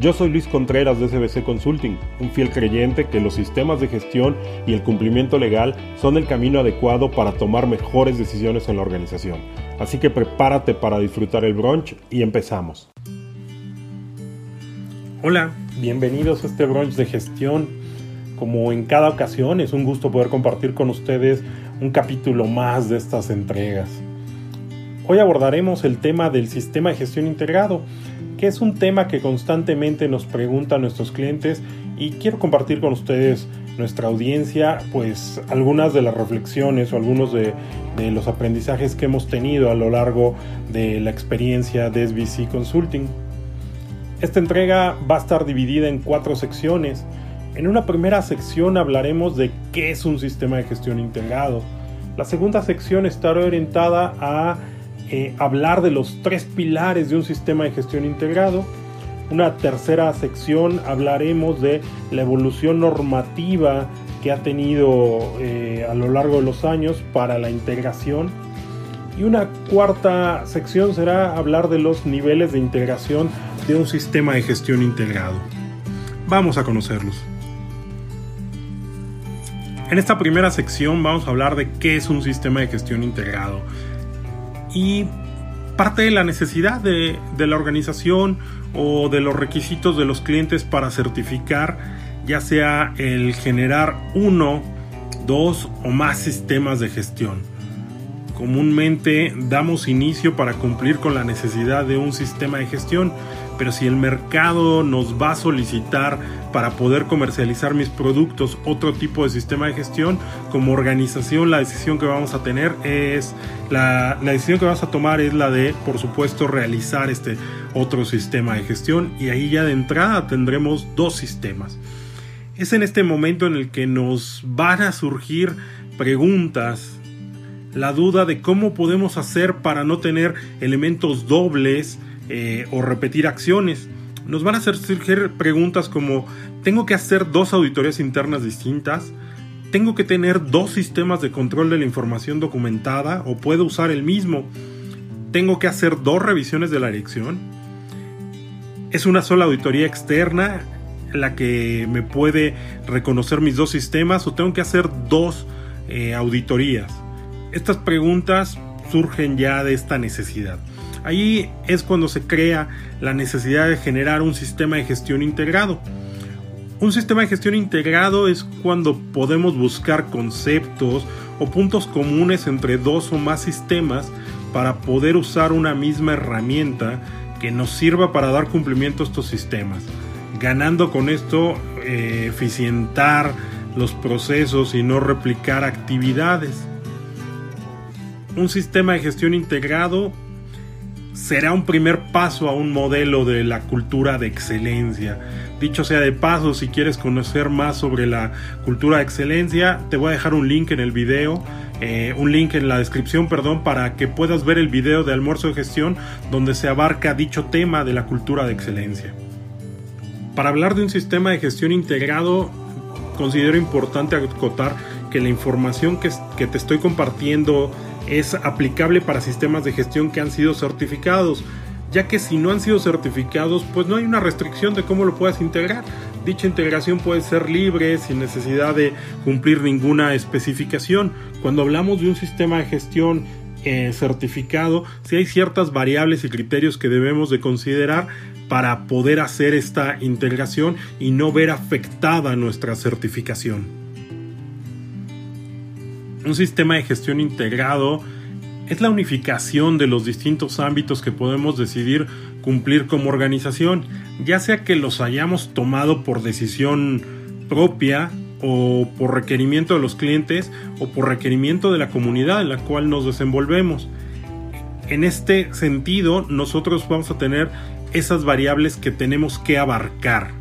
Yo soy Luis Contreras de SBC Consulting, un fiel creyente que los sistemas de gestión y el cumplimiento legal son el camino adecuado para tomar mejores decisiones en la organización. Así que prepárate para disfrutar el brunch y empezamos. Hola, bienvenidos a este brunch de gestión. Como en cada ocasión, es un gusto poder compartir con ustedes un capítulo más de estas entregas. Hoy abordaremos el tema del sistema de gestión integrado es un tema que constantemente nos preguntan nuestros clientes y quiero compartir con ustedes nuestra audiencia pues algunas de las reflexiones o algunos de, los aprendizajes que hemos tenido a lo largo de la experiencia de SBC Consulting. Esta entrega va a estar dividida en cuatro secciones. En una primera sección hablaremos de qué es un sistema de gestión integrado. La segunda sección estará orientada a eh, hablar de los tres pilares de un sistema de gestión integrado. Una tercera sección hablaremos de la evolución normativa que ha tenido eh, a lo largo de los años para la integración. Y una cuarta sección será hablar de los niveles de integración de un sistema de gestión integrado. Vamos a conocerlos. En esta primera sección vamos a hablar de qué es un sistema de gestión integrado y parte de la necesidad de, la organización o de los requisitos de los clientes para certificar, ya sea el generar uno, dos o más sistemas de gestión. Comúnmente damos inicio para cumplir con la necesidad de un sistema de gestión, pero si el mercado nos va a solicitar para poder comercializar mis productos otro tipo de sistema de gestión, como organización la decisión que vamos a tener es, la, la decisión que vamos a tomar es la de, por supuesto, realizar este otro sistema de gestión y ahí ya de entrada tendremos dos sistemas. Es en este momento en el que nos van a surgir preguntas la duda de cómo podemos hacer para no tener elementos dobles eh, o repetir acciones. Nos van a hacer surgir preguntas como, ¿tengo que hacer dos auditorías internas distintas? ¿Tengo que tener dos sistemas de control de la información documentada o puedo usar el mismo? ¿Tengo que hacer dos revisiones de la dirección? ¿Es una sola auditoría externa la que me puede reconocer mis dos sistemas o tengo que hacer dos eh, auditorías? Estas preguntas surgen ya de esta necesidad. Ahí es cuando se crea la necesidad de generar un sistema de gestión integrado. Un sistema de gestión integrado es cuando podemos buscar conceptos o puntos comunes entre dos o más sistemas para poder usar una misma herramienta que nos sirva para dar cumplimiento a estos sistemas, ganando con esto eh, eficientar los procesos y no replicar actividades. Un sistema de gestión integrado será un primer paso a un modelo de la cultura de excelencia. Dicho sea de paso, si quieres conocer más sobre la cultura de excelencia, te voy a dejar un link en el video, eh, un link en la descripción, perdón, para que puedas ver el video de almuerzo de gestión donde se abarca dicho tema de la cultura de excelencia. Para hablar de un sistema de gestión integrado, considero importante acotar que la información que, que te estoy compartiendo es aplicable para sistemas de gestión que han sido certificados, ya que si no han sido certificados, pues no hay una restricción de cómo lo puedas integrar. Dicha integración puede ser libre, sin necesidad de cumplir ninguna especificación. Cuando hablamos de un sistema de gestión eh, certificado, si hay ciertas variables y criterios que debemos de considerar para poder hacer esta integración y no ver afectada nuestra certificación. Un sistema de gestión integrado es la unificación de los distintos ámbitos que podemos decidir cumplir como organización, ya sea que los hayamos tomado por decisión propia o por requerimiento de los clientes o por requerimiento de la comunidad en la cual nos desenvolvemos. En este sentido, nosotros vamos a tener esas variables que tenemos que abarcar.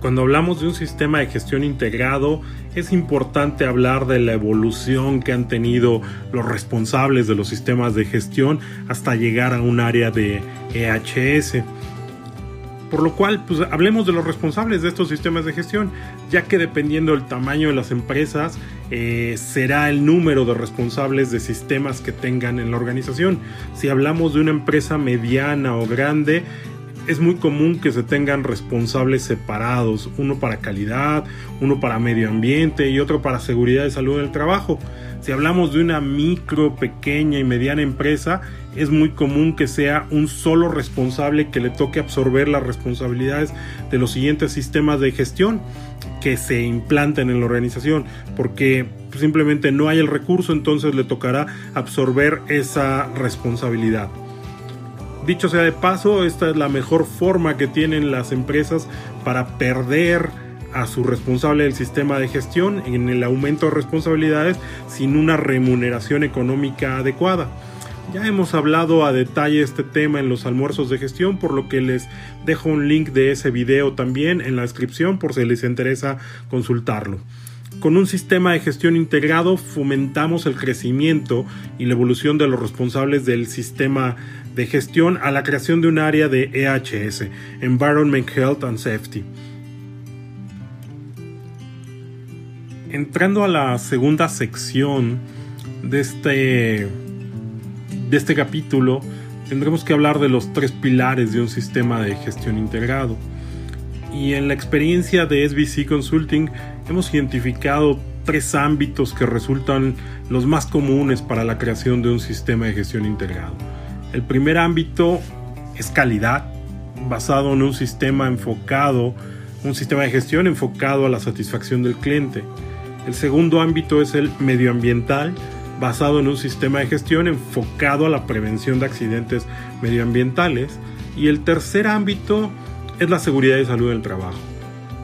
Cuando hablamos de un sistema de gestión integrado, es importante hablar de la evolución que han tenido los responsables de los sistemas de gestión hasta llegar a un área de EHS. Por lo cual, pues hablemos de los responsables de estos sistemas de gestión, ya que dependiendo del tamaño de las empresas, eh, será el número de responsables de sistemas que tengan en la organización. Si hablamos de una empresa mediana o grande, es muy común que se tengan responsables separados, uno para calidad, uno para medio ambiente y otro para seguridad y salud del trabajo. Si hablamos de una micro, pequeña y mediana empresa, es muy común que sea un solo responsable que le toque absorber las responsabilidades de los siguientes sistemas de gestión que se implanten en la organización, porque simplemente no hay el recurso, entonces le tocará absorber esa responsabilidad. Dicho sea de paso, esta es la mejor forma que tienen las empresas para perder a su responsable del sistema de gestión en el aumento de responsabilidades sin una remuneración económica adecuada. Ya hemos hablado a detalle este tema en los almuerzos de gestión, por lo que les dejo un link de ese video también en la descripción por si les interesa consultarlo. Con un sistema de gestión integrado fomentamos el crecimiento y la evolución de los responsables del sistema de gestión a la creación de un área de EHS, Environment Health and Safety entrando a la segunda sección de este, de este capítulo, tendremos que hablar de los tres pilares de un sistema de gestión integrado. Y en la experiencia de SBC Consulting hemos identificado tres ámbitos que resultan los más comunes para la creación de un sistema de gestión integrado. El primer ámbito es calidad, basado en un sistema enfocado, un sistema de gestión enfocado a la satisfacción del cliente. El segundo ámbito es el medioambiental, basado en un sistema de gestión enfocado a la prevención de accidentes medioambientales. Y el tercer ámbito es la seguridad y salud del trabajo,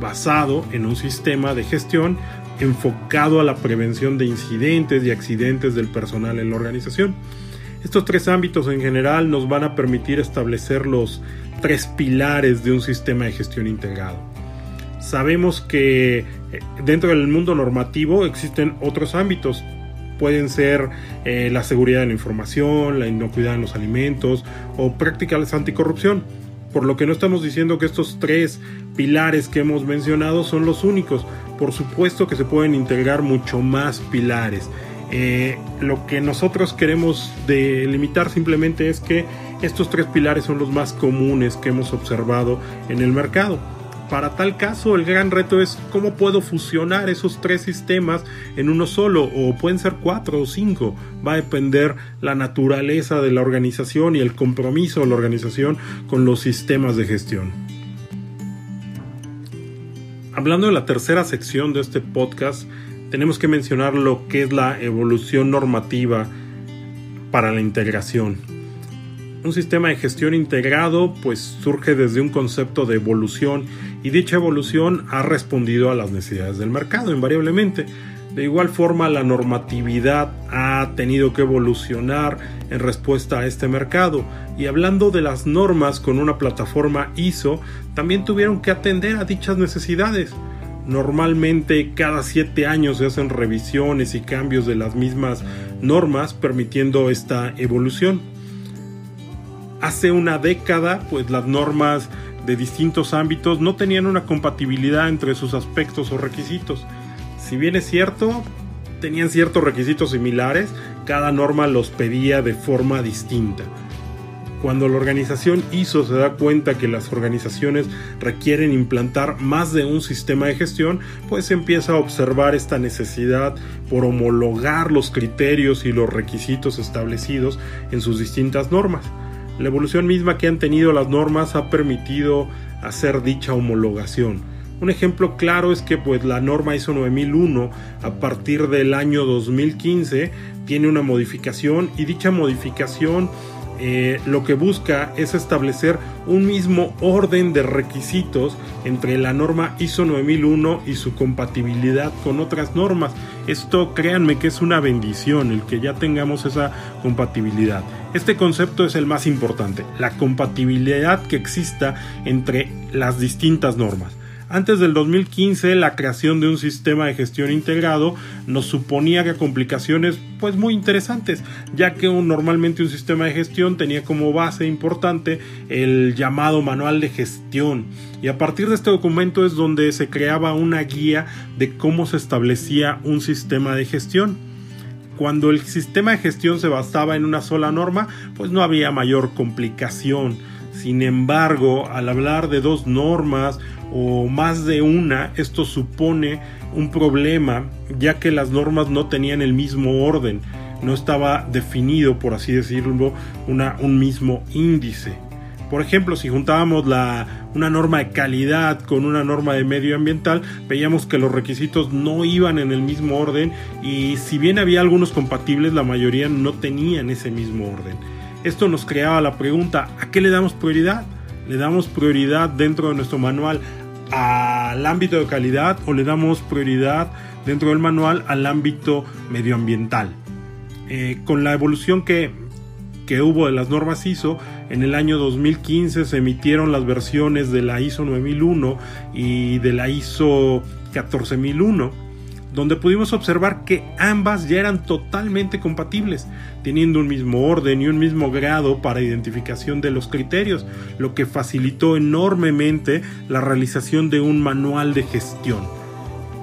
basado en un sistema de gestión enfocado a la prevención de incidentes y accidentes del personal en la organización. Estos tres ámbitos en general nos van a permitir establecer los tres pilares de un sistema de gestión integrado. Sabemos que eh, dentro del mundo normativo existen otros ámbitos. Pueden ser eh, la seguridad de la información, la inocuidad en los alimentos o prácticas anticorrupción. Por lo que no estamos diciendo que estos tres pilares que hemos mencionado son los únicos. Por supuesto que se pueden integrar mucho más pilares. Eh, lo que nosotros queremos delimitar simplemente es que estos tres pilares son los más comunes que hemos observado en el mercado. Para tal caso, el gran reto es cómo puedo fusionar esos tres sistemas en uno solo, o pueden ser cuatro o cinco. Va a depender la naturaleza de la organización y el compromiso de la organización con los sistemas de gestión. Hablando de la tercera sección de este podcast, tenemos que mencionar lo que es la evolución normativa para la integración. Un sistema de gestión integrado pues surge desde un concepto de evolución y dicha evolución ha respondido a las necesidades del mercado invariablemente. De igual forma, la normatividad ha tenido que evolucionar en respuesta a este mercado. Y hablando de las normas con una plataforma ISO, también tuvieron que atender a dichas necesidades. Normalmente cada siete años se hacen revisiones y cambios de las mismas normas, permitiendo esta evolución. Hace una década, pues las normas de distintos ámbitos no tenían una compatibilidad entre sus aspectos o requisitos. Si bien es cierto, tenían ciertos requisitos similares, cada norma los pedía de forma distinta. Cuando la organización ISO se da cuenta que las organizaciones requieren implantar más de un sistema de gestión, pues empieza a observar esta necesidad por homologar los criterios y los requisitos establecidos en sus distintas normas. La evolución misma que han tenido las normas ha permitido hacer dicha homologación. Un ejemplo claro es que pues la norma ISO 9001 a partir del año 2015 tiene una modificación y dicha modificación eh, lo que busca es establecer un mismo orden de requisitos entre la norma ISO 9001 y su compatibilidad con otras normas. Esto créanme que es una bendición el que ya tengamos esa compatibilidad. Este concepto es el más importante, la compatibilidad que exista entre las distintas normas. Antes del 2015, la creación de un sistema de gestión integrado nos suponía que complicaciones pues muy interesantes, ya que normalmente un sistema de gestión tenía como base importante el llamado manual de gestión. Y a partir de este documento es donde se creaba una guía de cómo se establecía un sistema de gestión. Cuando el sistema de gestión se basaba en una sola norma, pues no había mayor complicación. Sin embargo, al hablar de dos normas o más de una, esto supone un problema ya que las normas no tenían el mismo orden, no estaba definido, por así decirlo, un mismo índice. Por ejemplo, si juntábamos una norma de calidad con una norma de medioambiental, veíamos que los requisitos no iban en el mismo orden y si bien había algunos compatibles, la mayoría no tenían ese mismo orden. Esto nos creaba la pregunta, ¿a qué le damos prioridad? ¿Le damos prioridad dentro de nuestro manual al ámbito de calidad o le damos prioridad dentro del manual al ámbito medioambiental? Eh, con la evolución que, que hubo de las normas ISO, en el año 2015 se emitieron las versiones de la ISO 9001 y de la ISO 14001 donde pudimos observar que ambas ya eran totalmente compatibles, teniendo un mismo orden y un mismo grado para identificación de los criterios, lo que facilitó enormemente la realización de un manual de gestión.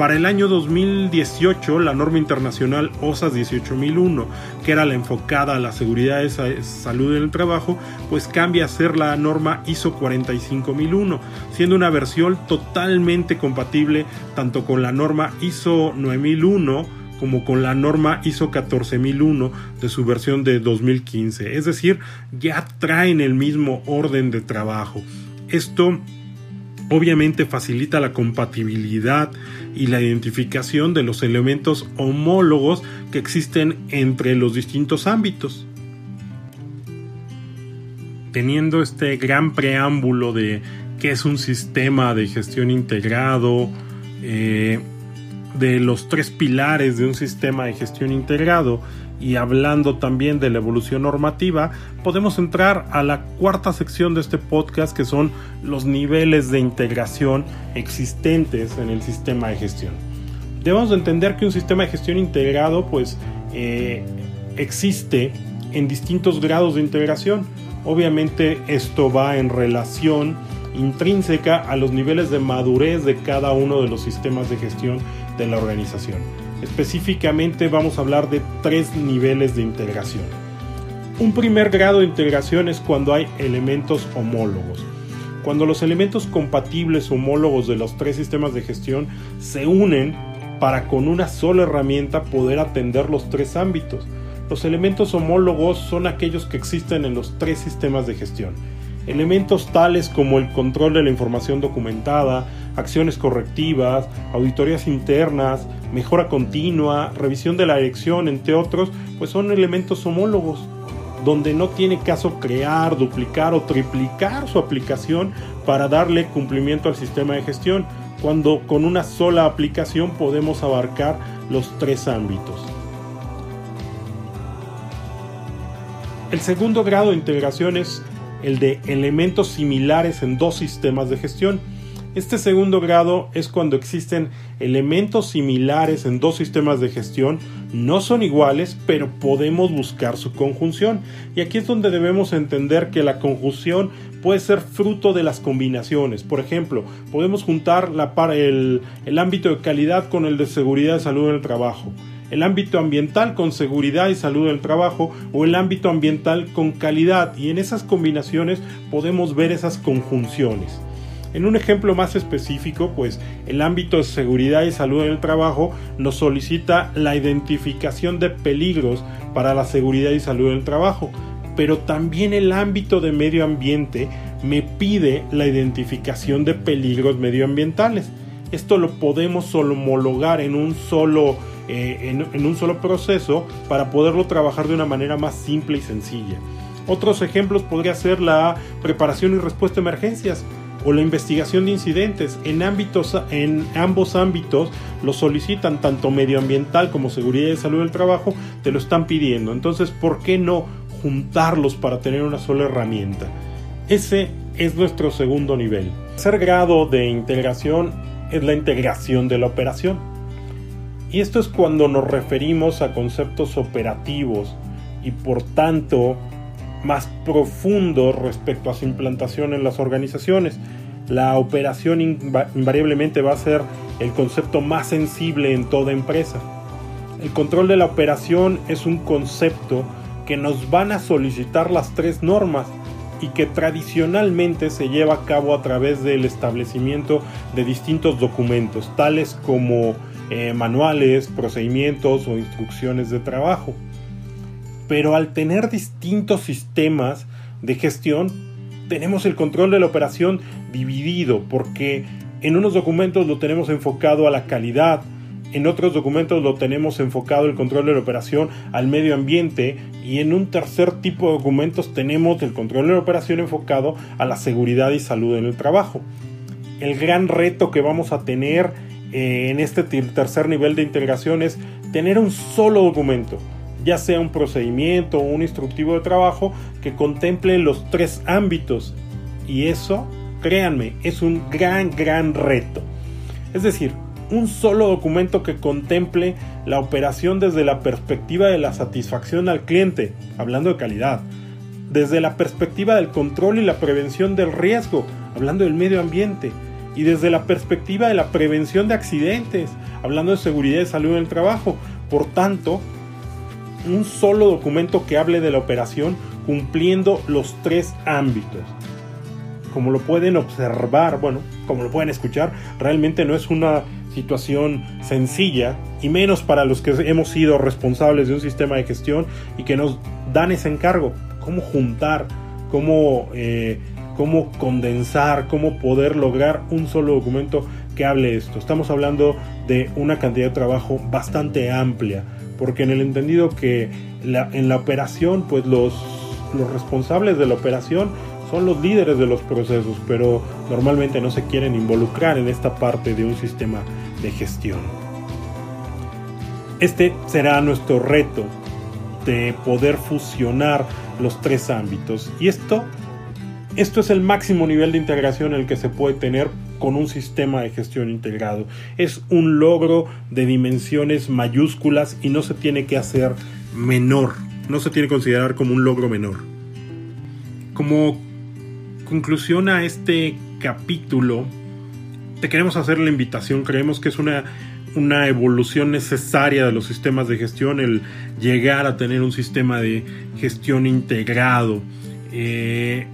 Para el año 2018, la norma internacional OSAS 18001, que era la enfocada a la seguridad de salud en el trabajo, pues cambia a ser la norma ISO 45001, siendo una versión totalmente compatible tanto con la norma ISO 9001 como con la norma ISO 14001 de su versión de 2015. Es decir, ya traen el mismo orden de trabajo. Esto obviamente facilita la compatibilidad y la identificación de los elementos homólogos que existen entre los distintos ámbitos. Teniendo este gran preámbulo de qué es un sistema de gestión integrado, eh, de los tres pilares de un sistema de gestión integrado y hablando también de la evolución normativa, podemos entrar a la cuarta sección de este podcast que son los niveles de integración existentes en el sistema de gestión. Debemos entender que un sistema de gestión integrado pues eh, existe en distintos grados de integración. Obviamente esto va en relación intrínseca a los niveles de madurez de cada uno de los sistemas de gestión de la organización. Específicamente vamos a hablar de tres niveles de integración. Un primer grado de integración es cuando hay elementos homólogos. Cuando los elementos compatibles homólogos de los tres sistemas de gestión se unen para con una sola herramienta poder atender los tres ámbitos. Los elementos homólogos son aquellos que existen en los tres sistemas de gestión. Elementos tales como el control de la información documentada, acciones correctivas, auditorías internas, mejora continua, revisión de la elección, entre otros, pues son elementos homólogos, donde no tiene caso crear, duplicar o triplicar su aplicación para darle cumplimiento al sistema de gestión, cuando con una sola aplicación podemos abarcar los tres ámbitos. El segundo grado de integración es el de elementos similares en dos sistemas de gestión. Este segundo grado es cuando existen elementos similares en dos sistemas de gestión, no son iguales, pero podemos buscar su conjunción. Y aquí es donde debemos entender que la conjunción puede ser fruto de las combinaciones. Por ejemplo, podemos juntar el ámbito de calidad con el de seguridad y salud en el trabajo el ámbito ambiental con seguridad y salud en el trabajo o el ámbito ambiental con calidad y en esas combinaciones podemos ver esas conjunciones. En un ejemplo más específico, pues el ámbito de seguridad y salud en el trabajo nos solicita la identificación de peligros para la seguridad y salud en el trabajo, pero también el ámbito de medio ambiente me pide la identificación de peligros medioambientales. Esto lo podemos homologar en un solo eh, en, en un solo proceso para poderlo trabajar de una manera más simple y sencilla. Otros ejemplos podría ser la preparación y respuesta a emergencias o la investigación de incidentes. En, ámbitos, en ambos ámbitos lo solicitan tanto medioambiental como seguridad y salud del trabajo, te lo están pidiendo. Entonces, ¿por qué no juntarlos para tener una sola herramienta? Ese es nuestro segundo nivel. El tercer grado de integración es la integración de la operación. Y esto es cuando nos referimos a conceptos operativos y por tanto más profundos respecto a su implantación en las organizaciones. La operación invariablemente va a ser el concepto más sensible en toda empresa. El control de la operación es un concepto que nos van a solicitar las tres normas y que tradicionalmente se lleva a cabo a través del establecimiento de distintos documentos, tales como eh, manuales, procedimientos o instrucciones de trabajo. Pero al tener distintos sistemas de gestión, tenemos el control de la operación dividido, porque en unos documentos lo tenemos enfocado a la calidad, en otros documentos lo tenemos enfocado el control de la operación al medio ambiente y en un tercer tipo de documentos tenemos el control de la operación enfocado a la seguridad y salud en el trabajo. El gran reto que vamos a tener eh, en este tercer nivel de integración es tener un solo documento, ya sea un procedimiento o un instructivo de trabajo que contemple los tres ámbitos. Y eso, créanme, es un gran, gran reto. Es decir, un solo documento que contemple la operación desde la perspectiva de la satisfacción al cliente, hablando de calidad, desde la perspectiva del control y la prevención del riesgo, hablando del medio ambiente, y desde la perspectiva de la prevención de accidentes, hablando de seguridad y salud en el trabajo. Por tanto, un solo documento que hable de la operación cumpliendo los tres ámbitos. Como lo pueden observar, bueno, como lo pueden escuchar, realmente no es una situación sencilla y menos para los que hemos sido responsables de un sistema de gestión y que nos dan ese encargo, cómo juntar, cómo, eh, cómo condensar, cómo poder lograr un solo documento que hable esto. Estamos hablando de una cantidad de trabajo bastante amplia, porque en el entendido que en la operación, pues los, los responsables de la operación son los líderes de los procesos, pero normalmente no se quieren involucrar en esta parte de un sistema de gestión. Este será nuestro reto de poder fusionar los tres ámbitos. Y esto, esto es el máximo nivel de integración el que se puede tener con un sistema de gestión integrado. Es un logro de dimensiones mayúsculas y no se tiene que hacer menor, no se tiene que considerar como un logro menor. Como conclusión a este capítulo, te queremos hacer la invitación. Creemos que es una, una evolución necesaria de los sistemas de gestión, el llegar a tener un sistema de gestión integrado. Eh,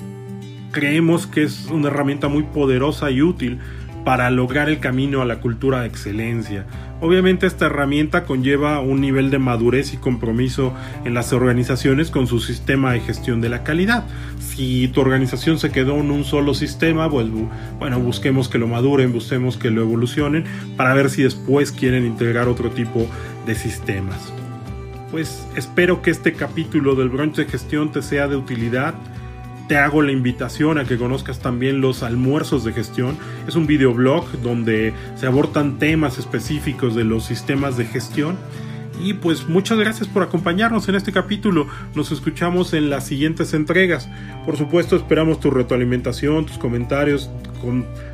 creemos que es una herramienta muy poderosa y útil para lograr el camino a la cultura de excelencia. Obviamente esta herramienta conlleva un nivel de madurez y compromiso en las organizaciones con su sistema de gestión de la calidad. Si tu organización se quedó en un solo sistema, pues bueno, busquemos que lo maduren, busquemos que lo evolucionen para ver si después quieren integrar otro tipo de sistemas. Pues espero que este capítulo del brunch de gestión te sea de utilidad te hago la invitación a que conozcas también los almuerzos de gestión. Es un videoblog donde se abordan temas específicos de los sistemas de gestión. Y pues muchas gracias por acompañarnos en este capítulo. Nos escuchamos en las siguientes entregas. Por supuesto esperamos tu retroalimentación, tus comentarios.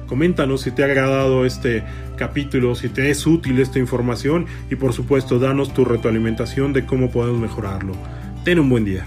coméntanos si te ha agradado este capítulo, si te es útil esta información y por supuesto danos tu retroalimentación de cómo podemos mejorarlo. Ten un buen día.